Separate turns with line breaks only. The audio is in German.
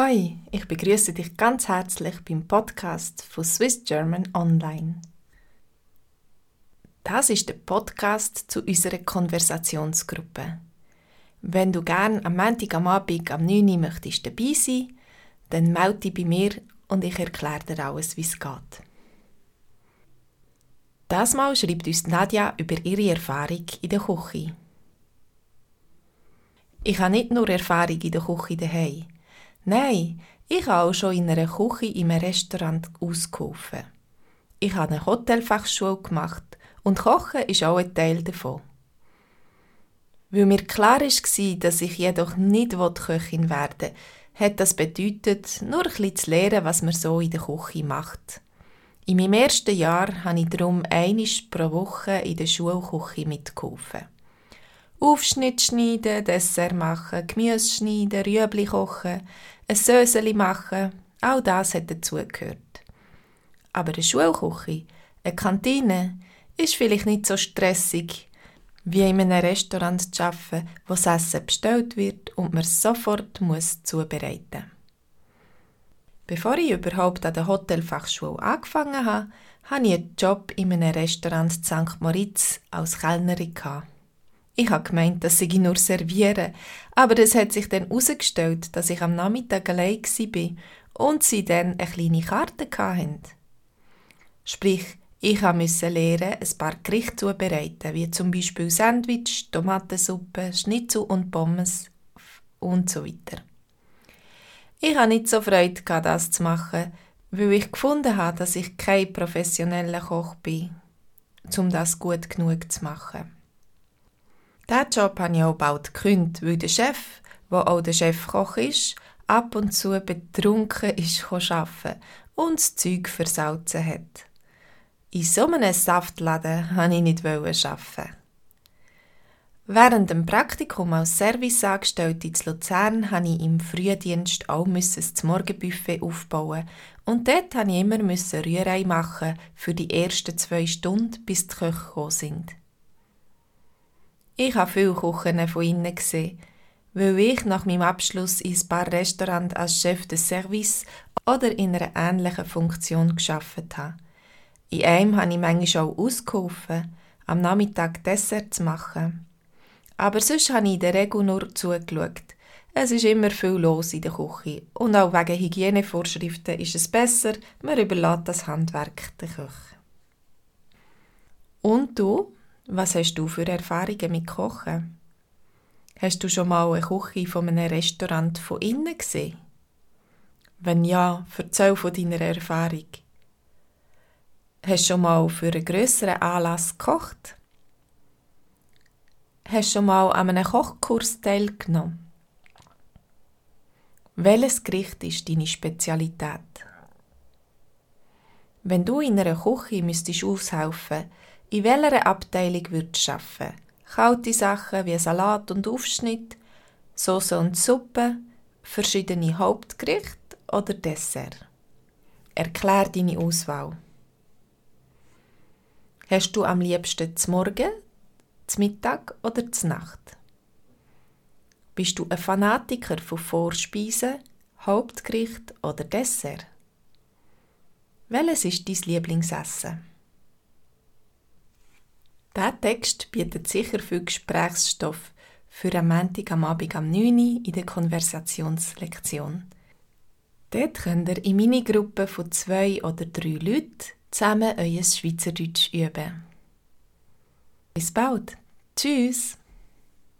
Hoi, ich begrüße dich ganz herzlich beim Podcast von Swiss German Online. Das ist der Podcast zu unserer Konversationsgruppe. Wenn du gern am Montag am Abend am 9 Uhr möchtest dabei sein, dann melde dich bei mir und ich erkläre dir alles, wie es geht. Das Mal schreibt uns Nadja über ihre Erfahrung in der Küche. Ich habe nicht nur Erfahrung in der Küche daheim. Nein, ich habe auch schon in einer Küche in einem Restaurant ausgeholfen. Ich habe eine Hotelfachschule gemacht und Kochen ist auch ein Teil davon. Weil mir klar war, dass ich jedoch nicht Köchin werden will, hat das bedeutet, nur ein bisschen zu lernen, was man so in der Küche macht. In meinem ersten Jahr habe ich darum einisch pro Woche in der Schulküche mitgeholfen. Aufschnitt schneiden, Dessert machen, Gemüse schneiden, Rüebli kochen, ein Söseli machen, all das hat dazugehört. Aber eine Schulküche, eine Kantine, ist vielleicht nicht so stressig, wie in einem Restaurant zu arbeiten, wo das Essen bestellt wird und man es sofort muss zubereiten muss. Bevor ich überhaupt an der Hotelfachschule angefangen habe, hatte ich einen Job in einem Restaurant in St. Moritz als Kellnerin. Ich habe gemeint, dass ich nur servieren, aber es hat sich dann herausgestellt, dass ich am Nachmittag allein war und sie dann eine kleine Karte hatten. Sprich, ich musste lernen, ein paar Gerichte zubereiten, wie zum Beispiel Sandwich, Tomatensuppe, Schnitzel und Pommes und so weiter. Ich hatte nicht so Freude, das zu machen, weil ich gefunden habe, dass ich kein professioneller Koch bin, um das gut genug zu machen. Diesen Job habe ich auch bald gekündigt, weil der Chef, der auch der Chefkoch ist, ab und zu betrunken ist arbeiten und das Zeug versalzen hat. In so einem Saftladen wollte ich nicht arbeiten. Während dem Praktikum als Serviceangestellte in Luzern musste ich im Frühdienst auch das Morgenbuffet aufbauen und dort musste ich immer Rührei machen für die ersten zwei Stunden, bis die Köche gekommen sind. Ich habe viele Küchen von innen gesehen, weil ich nach meinem Abschluss in ein paar Restaurants als Chef de Service oder in einer ähnlichen Funktion geschafft habe. In einem habe ich manchmal auch ausgeholfen, am Nachmittag Dessert zu machen. Aber sonst habe ich in der Regel nur zugeschaut. Es ist immer viel los in der Küche und auch wegen Hygienevorschriften ist es besser, man überlässt das Handwerk der Küche. Und du? Was hast du für Erfahrungen mit Kochen? Hast du schon mal eine Küche von einem Restaurant von innen gesehen? Wenn ja, erzähl von deiner Erfahrung. Hast du schon mal für einen grösseren Anlass gekocht? Hast du schon mal an einem Kochkurs teilgenommen? Welches Gericht ist deine Spezialität? Wenn du in einer Küche müsstest aushelfen, in welcher Abteilung würdest du arbeiten? Kalte Sachen wie Salat und Aufschnitt, Soße und Suppe, verschiedene Hauptgerichte oder Dessert? Erklär deine Auswahl. Hast du am liebsten zum Morgen, zum Mittag oder zur Nacht? Bist du ein Fanatiker von Vorspeisen, Hauptgericht oder Dessert? Welches ist dein Lieblingsessen? Dieser Text bietet sicher viel Gesprächsstoff für am Montag am Abend am 9 Uhr in der Konversationslektion. Dort könnt ihr in Minigruppen von zwei oder drei Leuten zusammen euer Schweizerdeutsch üben. Bis bald. Tschüss.